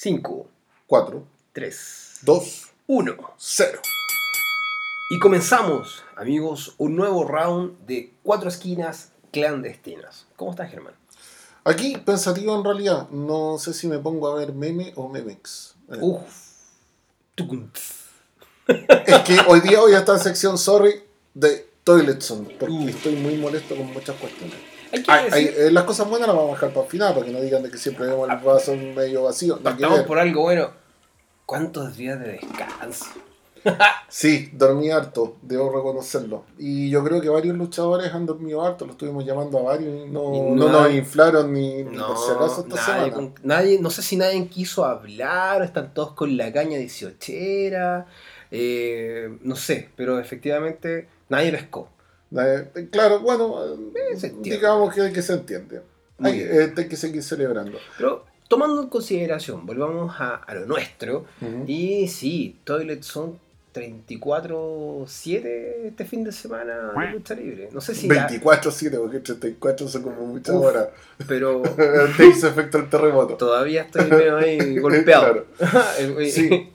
5, 4, 3, 2, 1. 0. Y comenzamos, amigos, un nuevo round de cuatro esquinas clandestinas. ¿Cómo estás, Germán? Aquí, pensativo en realidad, no sé si me pongo a ver meme o memex. Eh, Uf. Es que hoy día voy a estar en sección sorry de Toiletson, porque Uh. estoy muy molesto con muchas cuestiones. Hay que Ay, ay, decir, eh, las cosas buenas las vamos a dejar para el final, para que no digan de que siempre vemos el vaso medio vacío. ver. por algo bueno. ¿Cuántos días de descanso? Sí, dormí harto, debo reconocerlo. Y yo creo que varios luchadores han dormido harto, lo estuvimos llamando a varios y no, Y no no nos inflaron ni, ni No, por si acaso esta nadie, semana. con- nadie- no sé si nadie quiso hablar, están todos con la caña 18era, eh, no sé, pero efectivamente nadie pescó. Eh, claro, bueno, eh, se entiende. digamos que, que se entiende. Hay, eh, hay que seguir celebrando. Pero tomando en consideración, volvamos a, a lo nuestro, Ujú. y sí, Toilet son 34-7 este fin de semana de lucha libre. No sé si... la- 24, 7, porque 34 son como muchas Uf. horas. pero Te hizo efecto el terremoto. todavía estoy medio ahí golpeado. Claro. Sí.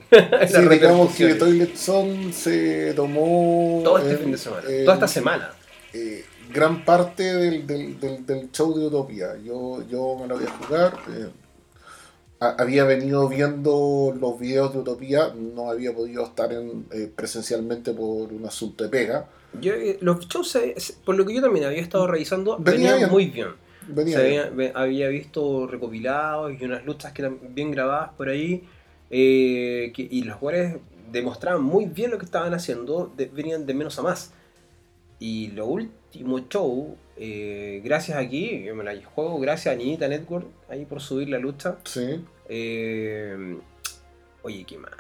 Sí, digamos que. Toilet Son se tomó. Todo este eh, fin de semana, eh, toda esta semana. eh, gran parte del, del, del, del show de Utopía. Yo, yo me lo voy a jugar. eh, había venido viendo los videos de Utopía, no había podido estar en, eh, presencialmente por un asunto de pega. Yo, eh, los shows, por lo que yo también había estado revisando, Venía venían bien. muy bien. Venía Se bien. había, visto recopilados y unas luchas que eran bien grabadas por ahí. eh, que- y los jugadores demostraban muy bien lo que estaban haciendo, de- venían de menos a más. Y lo último show, eh, gracias aquí, yo me la juego, gracias a Ninita Network ahí por subir la lucha. Sí. Eh, oye, qué mal.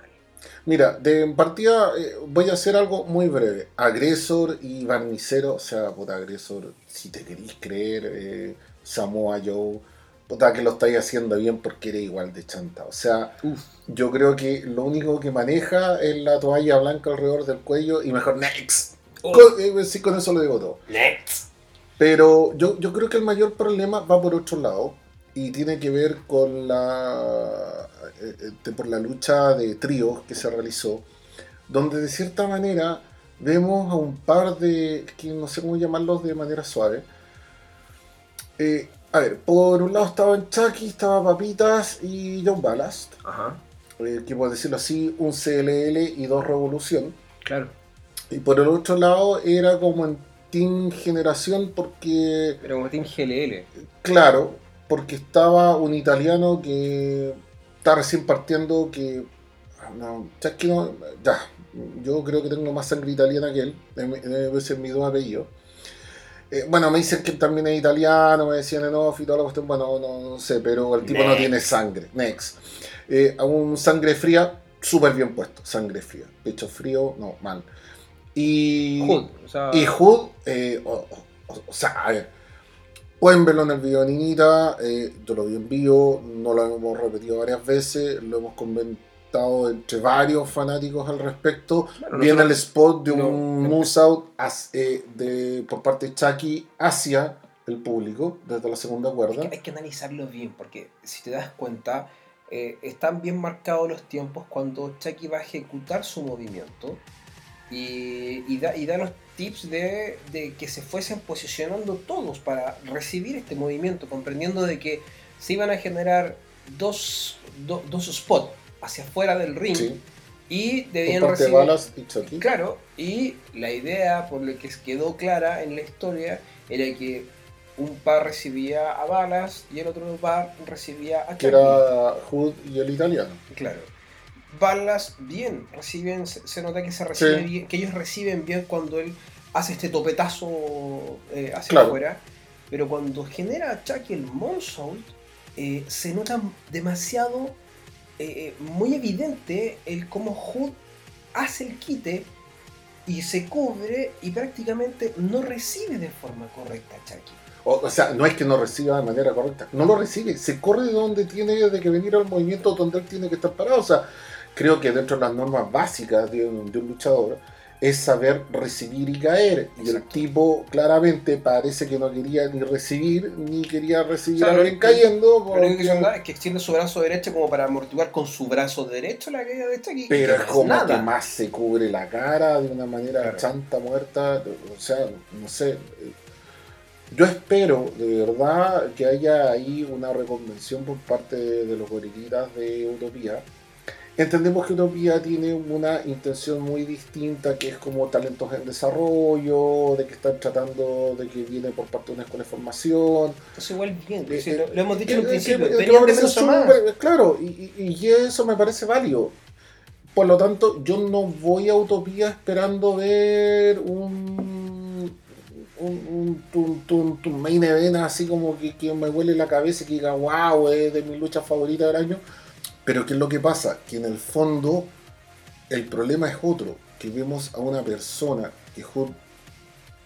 Mira, de partida eh, voy a hacer algo muy breve. Agresor y Barnicero, o sea, puta, Agresor, si te queréis creer, Samoa Joe, puta, que lo estáis haciendo bien porque eres igual de chanta. O sea, Uf. yo creo que lo único que maneja es la toalla blanca alrededor del cuello y mejor next. Oh. Con, sí, con eso lo digo todo. Next. Pero yo, yo creo que el mayor problema va por otro lado y tiene que ver con la, eh, eh, por la lucha de tríos que se realizó, donde de cierta manera vemos a un par de, que no sé cómo llamarlos de manera suave. Eh, a ver, por un lado estaban Chucky, estaba Papitas y John Ballast, Ajá, eh, que por decirlo así, un CLL y dos Revolución. claro. Y por el otro lado era como en Team Generación porque Pero como Team GLL. Claro, porque estaba un italiano que está recién partiendo que... ah, No, ya, que no- ya, yo creo que tengo más sangre italiana que él, debe ser mi dos apellidos. Eh, bueno, me dicen que también es italiano, me decían en off y toda la cuestión, bueno, no, no sé, pero el tipo no tiene sangre. Next. Eh, a un sangre fría, súper bien puesto, sangre fría. Pecho frío, no, mal. Y... Hood, o sea, Y Hood, eh, o, o- o sea, a ver, pueden verlo en el video de Ninita, eh, yo lo vi en vivo, no lo hemos repetido varias veces, lo hemos comentado entre varios fanáticos al respecto. Viene el spot de un no. moose out as- eh, de, por parte de Chucky hacia el público, desde la segunda cuerda. que, hay que analizarlo bien, porque si te das cuenta, eh, están bien marcados los tiempos cuando Chucky va a ejecutar su movimiento y, y da, y da los tips de, de que se fuesen posicionando todos para recibir este movimiento, comprendiendo de que se iban a generar dos, do- dos spots hacia afuera del ring Sí, y debían recibir... Balas y. Claro, y la idea, por lo que quedó clara en la historia, era que un par recibía a Balas y el otro par recibía a Que Chucky. era Hood y el italiano. Claro. Balas bien, reciben, se, nota que se recibe Sí. bien, que ellos reciben bien cuando él hace este topetazo eh, hacia Claro. afuera, pero cuando genera a Chucky el moonsault, eh, se nota demasiado eh, muy evidente el cómo Hood hace el quite y se cubre y prácticamente no recibe de forma correcta a Chucky. O, o sea, no es que no reciba de manera correcta, no lo recibe, se corre de donde tiene de que venir al movimiento donde él tiene que estar parado. O sea, creo que dentro de las normas básicas de un, de un luchador es saber recibir y caer. Y el tipo claramente parece que no quería ni recibir, ni quería recibir a alguien cayendo. Lo único que es que extiende su brazo derecho como para amortiguar con su brazo derecho la caída de este aquí. Pero es como que más se cubre la cara de una manera chanta, muerta. O sea, no sé. Yo espero de verdad que haya ahí una reconvención por parte de los gorilitas de Utopía Entendemos que Utopía tiene una intención muy distinta, que es como talentos en desarrollo, de que están tratando de que viene por parte de una escuela de formación. Entonces igual bien, eh, lo, hemos dicho en un principio, Claro, y, y, eso me parece válido. Por lo tanto, yo no voy a Utopía esperando ver un, un, un, un, main event así como que, que me huele la cabeza y que diga, wow, es de mi lucha favorita del año pero ¿qué es lo que pasa? Que en el fondo el problema es otro, que vemos a una persona que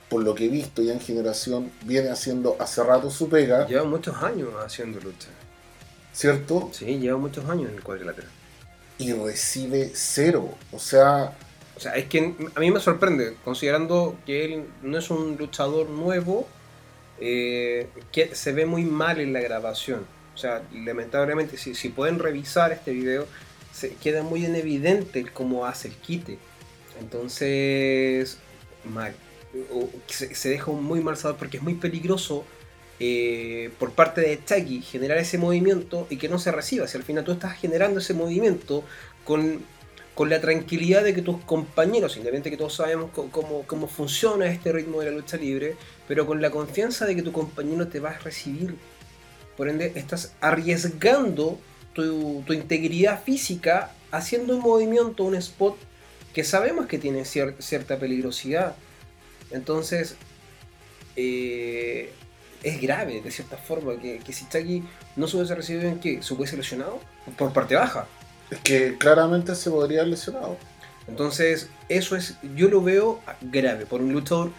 por lo que he visto ya en generación viene haciendo hace rato su pega. Lleva muchos años haciendo lucha. ¿Cierto? Sí, lleva muchos años en el cuadrilátero. Y recibe cero. O sea... O sea, es que a mí me sorprende, considerando que él no es un luchador nuevo, eh, que se ve muy mal en la grabación. O sea, lamentablemente, si, pueden revisar este video, se queda muy en evidente cómo hace el quite. Entonces, mal. Se, deja un muy mal sabor porque es muy peligroso eh, por parte de Chucky generar ese movimiento y que no se reciba. Si al final tú estás generando ese movimiento con, la tranquilidad de que tus compañeros, independientemente que todos sabemos cómo, funciona este ritmo de la lucha libre, pero con la confianza de que tu compañero te va a recibir por ende, estás arriesgando tu, integridad física haciendo un movimiento, un spot que sabemos que tiene cierta peligrosidad. Entonces, eh, es grave de cierta forma que, que si Chucky no se hubiese recibido en que se hubiese lesionado por parte baja. Es que claramente se podría haber lesionado. Entonces, eso es, yo lo veo grave por un luchador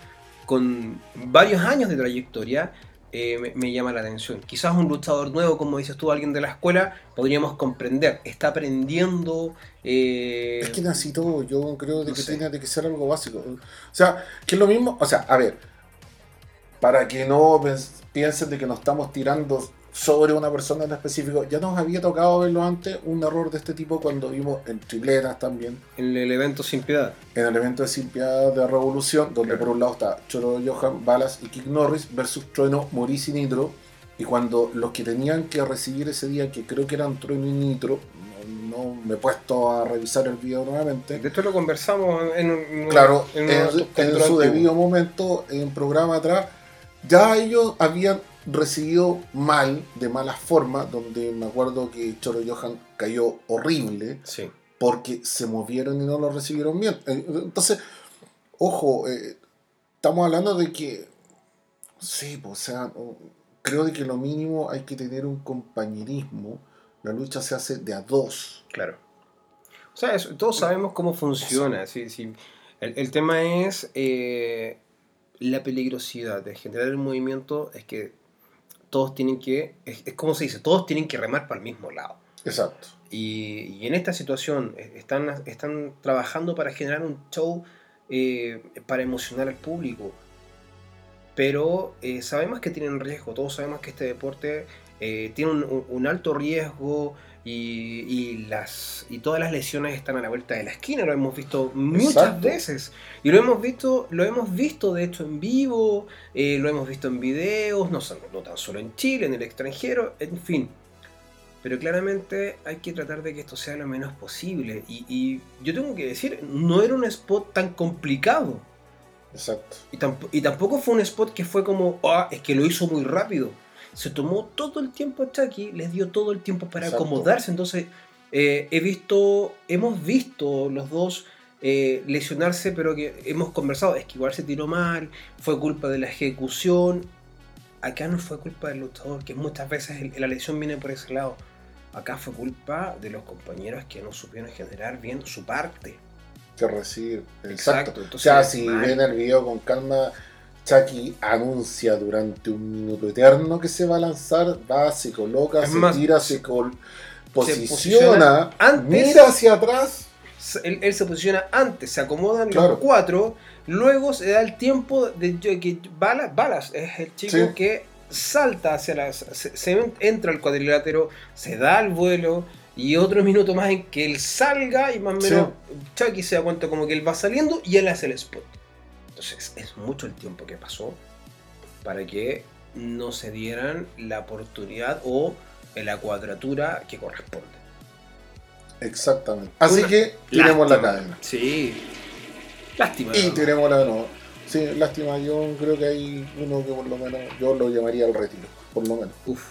con varios años de trayectoria eh, me, llama la atención. Quizás un luchador nuevo, como dices tú, alguien de la escuela, podríamos comprender. Está aprendiendo. Eh, es que necesito, yo creo de que tiene que ser algo básico. O sea, que es lo mismo. O sea, a ver, para que no piensen de que nos estamos tirando sobre una persona en específico. Ya nos había tocado verlo antes, un error de este tipo cuando vimos en tripletas también. En el evento Sin Piedad. En el evento de Sin Piedad de Revolución, donde por un lado está Choro Johan, Balas y Kick Norris versus Trueno, Maurice y Nitro. Y cuando los que tenían que recibir ese día, que creo que eran Trueno y Nitro, no, me he puesto a revisar el video nuevamente. De esto lo conversamos en, un claro, en, en su debido momento, en programa atrás, ya ellos habían recibido mal, de mala forma, donde me acuerdo que Choro Johan cayó horrible, porque se movieron y no lo recibieron bien. Eh, entonces, ojo, eh, estamos hablando de que, sí, pues, o sea, creo de que lo mínimo hay que tener un compañerismo. La lucha se hace de a dos. Claro. O sea, todos sabemos cómo funciona. Sí, sí. El, tema es eh, la peligrosidad de generar el movimiento. Es que todos tienen que, es, como se dice, todos tienen que remar para el mismo lado. Exacto. Y, en esta situación eh, están, están trabajando para generar un show eh, para emocionar al público. Pero eh, sabemos que tienen riesgo, todos sabemos que este deporte tiene un, alto riesgo y, las, y todas las lesiones están a la vuelta de la esquina, lo hemos visto muchas veces. Y lo hemos visto, lo hemos visto de hecho en vivo, eh, lo hemos visto en videos, no, no tan solo en Chile, en el extranjero, en fin. Pero claramente hay que tratar de que esto sea lo menos posible. Y, yo tengo que decir, no era un spot tan complicado. Exacto. Y, y tampoco fue un spot que fue como, ah, es que lo hizo muy rápido se tomó todo el tiempo a Chucky, les dio todo el tiempo para acomodarse. Entonces, eh, he visto, hemos visto los dos eh, lesionarse, pero que hemos conversado, es que igual se tiró mal, fue culpa de la ejecución. Acá no fue culpa del luchador, que muchas veces la lesión viene por ese lado. Acá fue culpa de los compañeros que no supieron generar bien su parte. Que recibir. Exacto. o sea, si ven el video con calma, Chucky anuncia durante un minuto eterno que se va a lanzar, va, se coloca, se tira, se, posiciona, mira hacia atrás él, él se posiciona antes, se acomodan Claro. los cuatro, luego se da el tiempo de que Balas, Balas es el chico Sí. que salta hacia las. Se, se entra al cuadrilátero, se da el vuelo. Y otro minuto más en que él salga y más o Sí. menos Chucky se da cuenta como que él va saliendo y él hace el spot. Entonces es mucho el tiempo que pasó para que no se dieran la oportunidad o la cuadratura que corresponde. Exactamente. Así Una que tenemos la cadena. Sí. Lástima. Y ¿no? tenemos la de nuevo. Sí, lástima, yo creo que hay uno que por lo menos yo lo llamaría al retiro, por lo menos. Uf.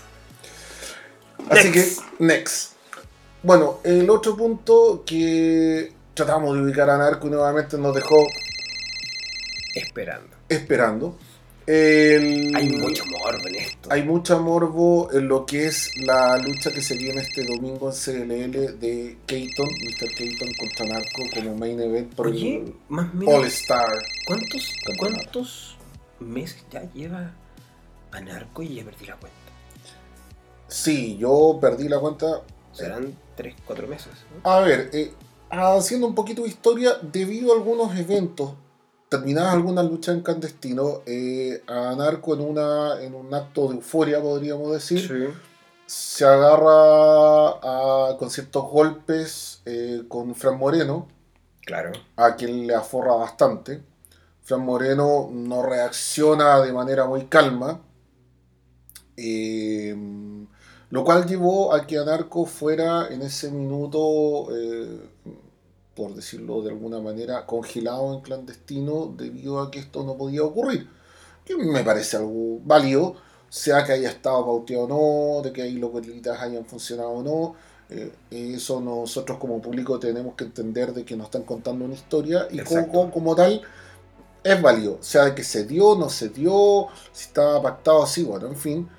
Así Next. que, next. Bueno, el otro punto que tratamos de ubicar a Narco nuevamente nos dejó Esperando. esperando. El- Hay mucho morbo en esto. hay mucha morbo en lo que es la lucha que se viene este domingo en CLL de Keaton, Mr. Keaton contra Narco como main event por Oye, el más o All menos. Star. ¿Cuántos. ¿Cuántos meses ya lleva a Narco y ya perdí la cuenta? Sí, yo perdí la cuenta. Serán 3, 4 meses. ¿no? A ver, eh, haciendo un poquito de historia, debido a algunos eventos, terminadas algunas luchas en clandestino, eh, a Narco en, una, en un acto de euforia, podríamos decir, se agarra a- con ciertos golpes eh, con Fran Moreno, Claro. a quien le aforra bastante. Fran Moreno no reacciona de manera muy calma, eh, lo cual llevó a que Anarco fuera en ese minuto, por decirlo de alguna manera, congelado en clandestino debido a que esto no podía ocurrir. Que me parece algo válido, sea que haya estado pauteado o no, de que ahí los guerrilitas hayan funcionado o no. eh, eso nosotros como público tenemos que entender de que nos están contando una historia y como, como tal es válido. Sea de que se dio, no se dio, si estaba pactado así, bueno, en fin.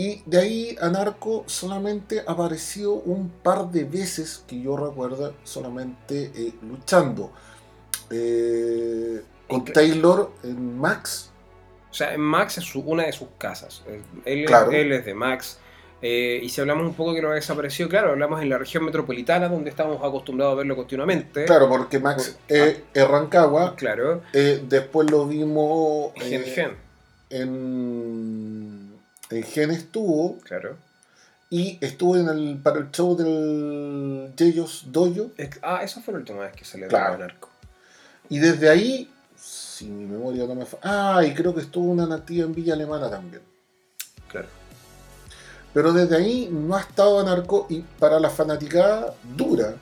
Y de ahí Anarco solamente apareció un par de veces que yo recuerdo solamente eh, luchando. Eh, con Taylor en Max. O sea, Max es su- una de sus casas. Él, Claro. él es de Max. Eh, y si hablamos un poco que lo ha desaparecido, claro, hablamos en la región metropolitana, donde estamos acostumbrados a verlo continuamente. Claro, porque Max Por- es es Rancagua. Claro. Eh, después lo vimos Gen, eh, gen, en, en Gen estuvo claro. y estuvo en el, para el show del Yeyos Dojo Ah, esa fue la última vez que se le Claro. a Narco. y desde ahí, si mi memoria no me falla, ah, y creo que estuvo una nativa en Villa Alemana también. Claro. Pero desde ahí no ha estado Anarco y para la fanaticada dura,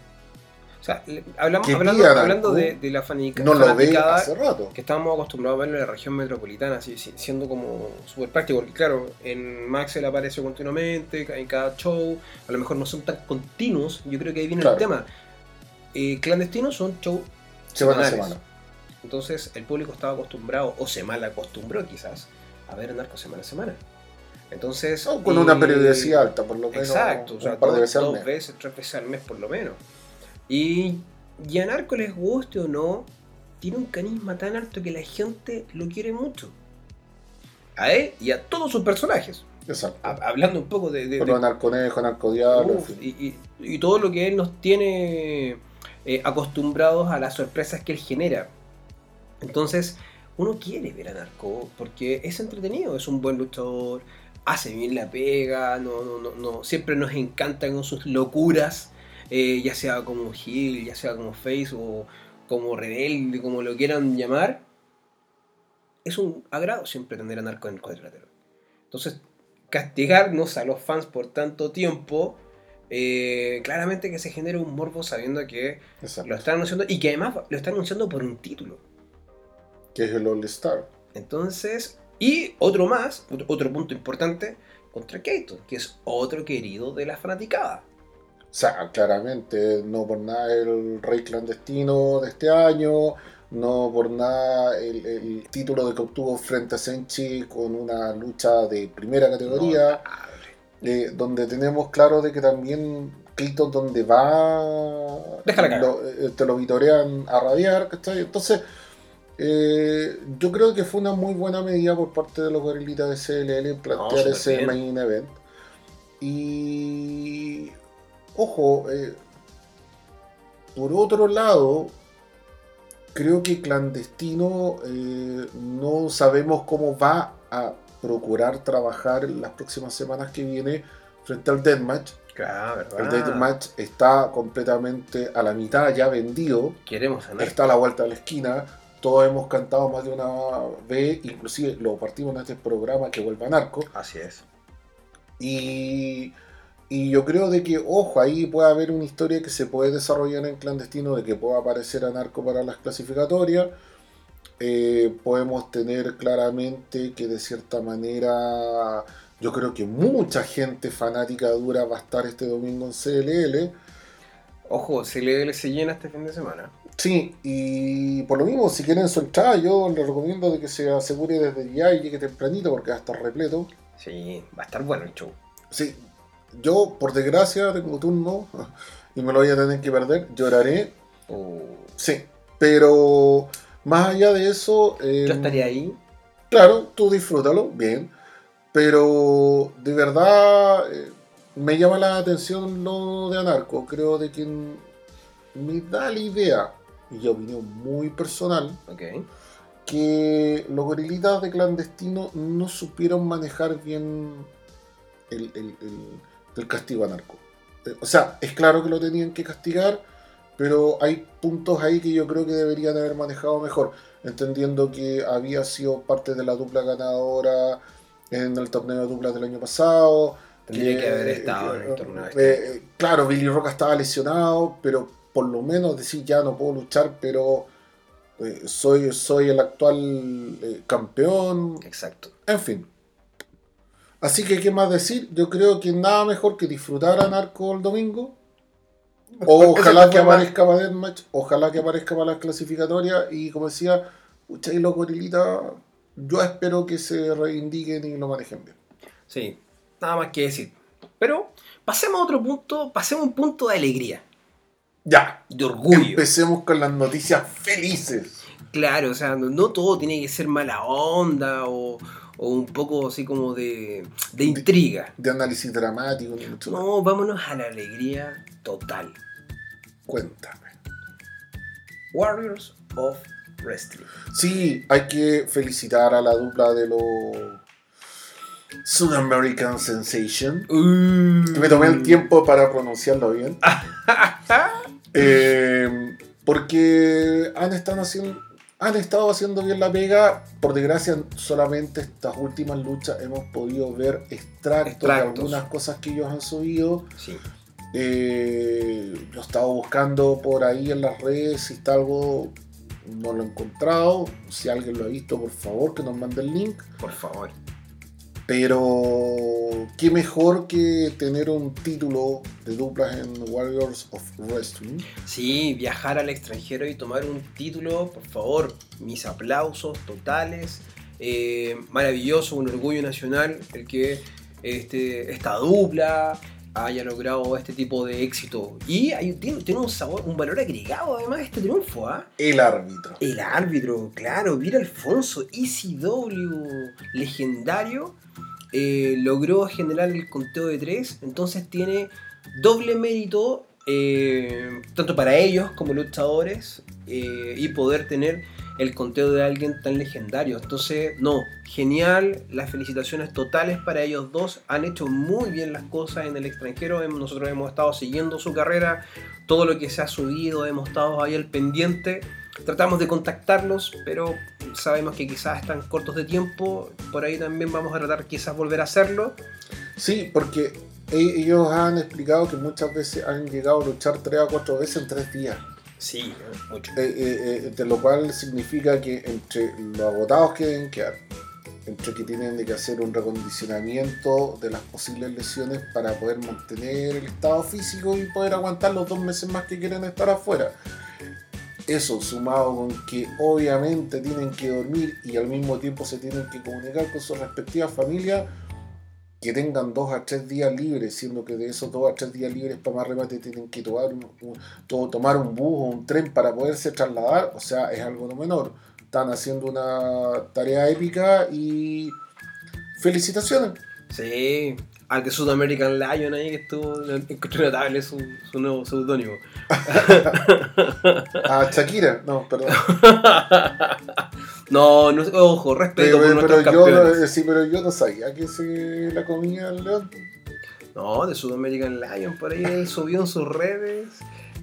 sea, hablamos, hablando, hablando de, de la fanica- no lo ve hace rato. que estábamos acostumbrados a verlo en la región metropolitana, así, siendo como súper práctico. Porque claro, en Max él aparece continuamente, en cada show, a lo mejor no son tan continuos, yo creo que ahí viene Claro. el tema. Eh, clandestinos son shows Semana a semana. Entonces el público estaba acostumbrado, o se mal acostumbró quizás, a ver a Narco semana a semana. Entonces. No, con una eh, periodicidad alta, por lo menos. Exacto, o sea, un par de dos, veces al dos mes. veces, tres veces al mes por lo menos. Y, y a Narco les guste o no, tiene un carisma tan alto que la gente lo quiere mucho. A él y a todos sus personajes. Exacto. Ha- hablando un poco de, de- de- narconejo, narcodiablo, y, y- y todo lo que él nos tiene eh, acostumbrados a las sorpresas que él genera. Entonces, uno quiere ver a Narco porque es entretenido, es un buen luchador, hace bien la pega, no, no, no, no- siempre nos encanta con sus locuras, eh, ya sea como Gil, ya sea como Face o como Rebelde, como lo quieran llamar. Es un agrado siempre tener a Narco en el cuadrilátero. Entonces, castigarnos a los fans por tanto tiempo, eh, claramente que se genera un morbo sabiendo que Exacto. lo están anunciando y que además lo están anunciando por un título. Que es el All Star. Entonces, y otro más, otro, punto importante, contra Keaton, que es otro querido de la fanaticada. O sea, claramente, no por nada el rey clandestino de este año, no por nada el, el título de que obtuvo frente a Senchi con una lucha de primera categoría, eh, donde tenemos claro de que también Keaton donde va, lo- eh, te lo vitorean a rabiar, ¿cachai? Entonces, eh, yo creo que fue una muy buena medida por parte de los gorilitas de CLL plantear ese bien. main event. Y ojo, eh, por otro lado, creo que clandestino eh, no sabemos cómo va a procurar trabajar en las próximas semanas que viene frente al Deathmatch. Claro, El Deathmatch está completamente a la mitad ya vendido. Queremos ganar. Está a la vuelta de la esquina. Todos hemos cantado más de una vez, inclusive lo partimos en este programa que vuelva a Narco. Así es. Y, y yo creo de que, ojo, ahí puede haber una historia que se puede desarrollar en clandestino, de que pueda aparecer a Narco para las clasificatorias. Eh, podemos tener claramente que de cierta manera yo creo que mucha gente fanática dura va a estar este domingo en CLL. Ojo, CLL se llena este fin de semana. Sí, y por lo mismo, si quieren su entrada, yo les recomiendo de que se asegure desde ya y llegue tempranito porque va a estar repleto. Sí, va a estar bueno el show. Sí, yo por desgracia tengo turno y me lo voy a tener que perder, lloraré. Uh, Sí, pero más allá de eso... eh, yo estaría ahí. Claro, tú disfrútalo, bien. Pero de verdad eh, me llama la atención lo de Anarco. Creo de que n- me da la idea, y opinión muy personal, que los gorilitas de clandestino no supieron manejar bien el, el- el- el castigo a narco. Eh, O sea, es claro que lo tenían que castigar, pero hay puntos ahí que yo creo que deberían haber manejado mejor, entendiendo que había sido parte de la dupla ganadora en el torneo de duplas del año pasado. Tendría que haber eh, estado en el eh, torneo este eh, claro, Billy Roca estaba lesionado, pero por lo menos decir ya no puedo luchar, pero eh, soy, soy el actual campeón, Exacto. en fin. Así que, ¿qué más decir? Yo creo que nada mejor que disfrutar a Narco el domingo. O ojalá que aparezca para Deathmatch, ojalá que aparezca para las clasificatorias. Y como decía, pucha, y los gorilitas, yo espero que se reivindiquen y lo manejen bien. Sí, nada más que decir. Pero pasemos a otro punto, pasemos a un punto de alegría, Ya, de orgullo. empecemos con las noticias felices. Claro, o sea, no, no todo tiene que ser mala onda o, o un poco así como de, de intriga. De análisis dramático, mucho. No, vámonos a la alegría total. Cuéntame. Warriors of Wrestling. Sí, hay que felicitar a la dupla de los South American Sensation. Que me tomé el tiempo para pronunciarlo bien. Eh, porque han estado haciendo. Han estado haciendo bien la pega. Por desgracia, solamente estas últimas luchas hemos podido ver extractos, Extractos. de algunas cosas que ellos han subido. Sí, Eh, lo he estado buscando por ahí en las redes. Si está algo, no lo he encontrado. Si alguien lo ha visto, por favor, que nos mande el link. por favor. Pero qué mejor que tener un título de duplas en Warriors of Wrestling. Sí, viajar al extranjero y tomar un título, por favor, mis aplausos totales. Eh, maravilloso, un orgullo nacional el que este, esta dupla haya logrado este tipo de éxito. Y hay- tiene, tiene un sabor, un valor agregado además este triunfo, ¿ah? El árbitro. El árbitro, claro, Vira Alfonso, ECW legendario, eh, logró generar el conteo de tres, entonces tiene doble mérito, eh, tanto para ellos como luchadores, eh, y poder tener el conteo de alguien tan legendario. Entonces, no, genial, las felicitaciones totales para ellos dos, han hecho muy bien las cosas en el extranjero, nosotros hemos estado siguiendo su carrera, todo lo que se ha subido, hemos estado ahí al pendiente. Tratamos de contactarlos, pero sabemos que quizás están cortos de tiempo. Por ahí también vamos a tratar quizás volver a hacerlo. Sí, porque e- ellos han explicado que muchas veces han llegado a luchar tres o cuatro veces en tres días. Sí, mucho. Eh, eh, eh, de lo cual significa que entre los agotados que deben quedar, entre que tienen que hacer un recondicionamiento de las posibles lesiones para poder mantener el estado físico y poder aguantar los dos meses más que quieren estar afuera. Eso sumado con que obviamente tienen que dormir y al mismo tiempo se tienen que comunicar con sus respectivas familias, que tengan dos a tres días libres, siendo que de esos dos a tres días libres para más remate tienen que tomar un, un- to- tomar un bus o un tren para poderse trasladar, o sea, es algo no menor. Están haciendo una tarea épica y felicitaciones. Sí, al de South American Lion ahí que estuvo. Encontré notable su, su nuevo seudónimo. A Shakira, no, perdón. no, no, ojo, respeto Pero, por pero nuestros yo, campeones. no- sí, pero yo no sabía que se la comía el león. No, de South American Lion, por ahí él subió en sus redes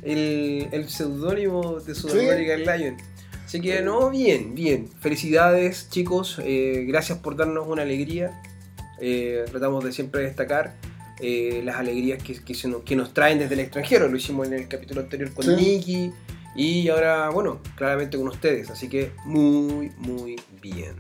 el, el seudónimo de South Sí. American Lion. Así que no, bien, bien. Felicidades chicos, eh, gracias por darnos una alegría. Eh, tratamos de siempre destacar eh, las alegrías que, que, se nos, que nos traen desde el extranjero. Lo hicimos en el capítulo anterior con Sí. Nicky y ahora, bueno, claramente con ustedes. Así que muy, muy bien.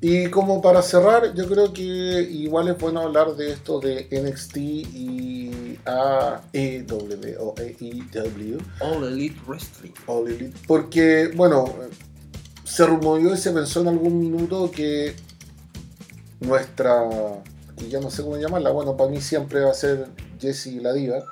Y como para cerrar, yo creo que igual es bueno hablar de esto de NXT y AEW o AEW, All Elite Wrestling. All Elite, porque, bueno, se rumoreó y se pensó en algún minuto que nuestra, y ya no sé cómo llamarla, bueno, para mí siempre va a ser Jessie la Diva,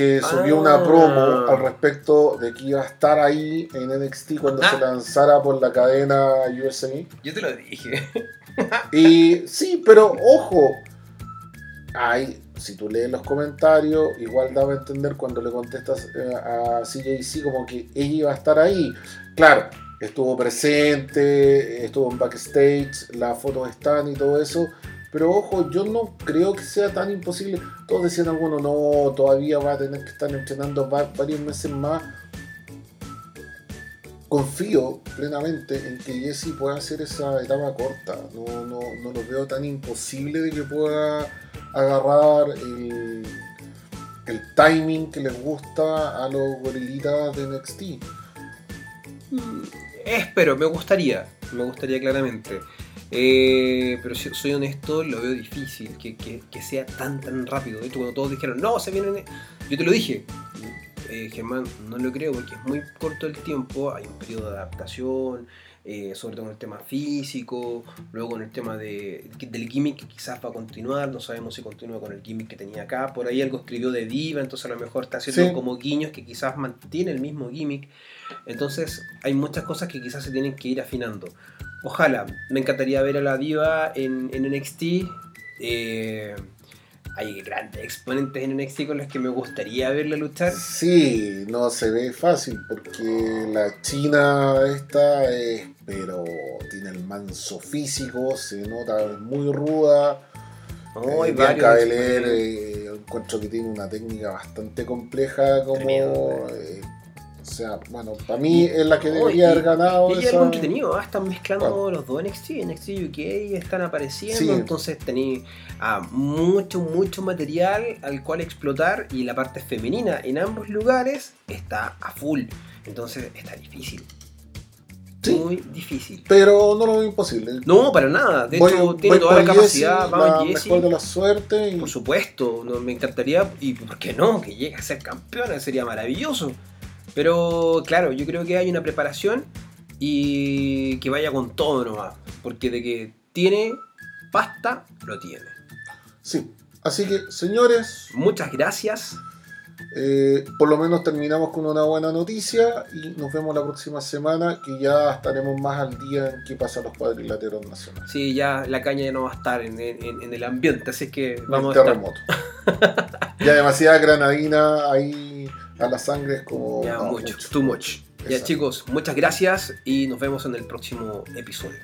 que subió Ah. una promo al respecto de que iba a estar ahí en NXT cuando se lanzara por la cadena USA. Yo te lo dije. Y sí, pero ojo, hay, si tú lees los comentarios, igual daba a entender cuando le contestas eh, a CJC como que ella iba a estar ahí. Claro, estuvo presente, estuvo en backstage, las fotos están y todo eso. Pero ojo, yo no creo que sea tan imposible. Todos decían algunos, no, todavía va a tener que estar entrenando va- varios meses más. Confío plenamente en que Jesse pueda hacer esa etapa corta. No, no, no lo veo tan imposible de que pueda agarrar el, el timing que les gusta a los gorilitas de NXT. Mm, Espero, me gustaría, me gustaría claramente. Eh, pero soy honesto, lo veo difícil que, que- que sea tan tan rápido. De hecho, cuando todos dijeron, no, se vienen. Yo te lo dije, eh, Germán, no lo creo porque es muy corto el tiempo, hay un periodo de adaptación, eh, sobre todo con el tema físico, luego con el tema de, del gimmick que quizás va a continuar, no sabemos si continúa con el gimmick que tenía acá, por ahí algo escribió de Diva, entonces a lo mejor está haciendo Sí. como guiños que quizás mantiene el mismo gimmick. Entonces hay muchas cosas que quizás se tienen que ir afinando. Ojalá, me encantaría ver a la diva en, en NXT. eh, hay grandes exponentes en NXT con los que me gustaría verla luchar. Sí, no se ve fácil porque la China esta es, pero tiene el manso físico, se nota muy ruda. No, Eh, Bianca Belair, eh, encuentro que tiene una técnica bastante compleja como... Eh, o sea, bueno, para mí es la que debería y- haber ganado. Y esa- algo entretenido, ah, están mezclando los dos NXT, NXT UK están apareciendo, Sí. entonces tenéis ah, mucho, mucho material al cual explotar y la parte femenina en ambos lugares está a full, entonces está difícil, Sí. muy difícil. Pero no lo veo imposible. No, para nada, de Voy- hecho tiene toda la capacidad, vamos la mejor de la suerte y Por supuesto, no, me encantaría, y por qué no, que llegue a ser campeona, sería maravilloso. Pero claro, yo creo que hay una preparación y que vaya con todo nomás, porque de que tiene pasta, lo tiene. sí. Así que, señores, Muchas gracias. Eh, por lo menos terminamos con una buena noticia y nos vemos la próxima semana que ya estaremos más al día en qué pasa los cuadriláteros nacionales. Sí, ya la caña ya no va a estar en, en- en el ambiente, así que vamos el a estar. terremoto. ya demasiada granadina ahí a la sangre es como... Ya no, mucho, too much. Ya chicos, muchas gracias y nos vemos en el próximo episodio.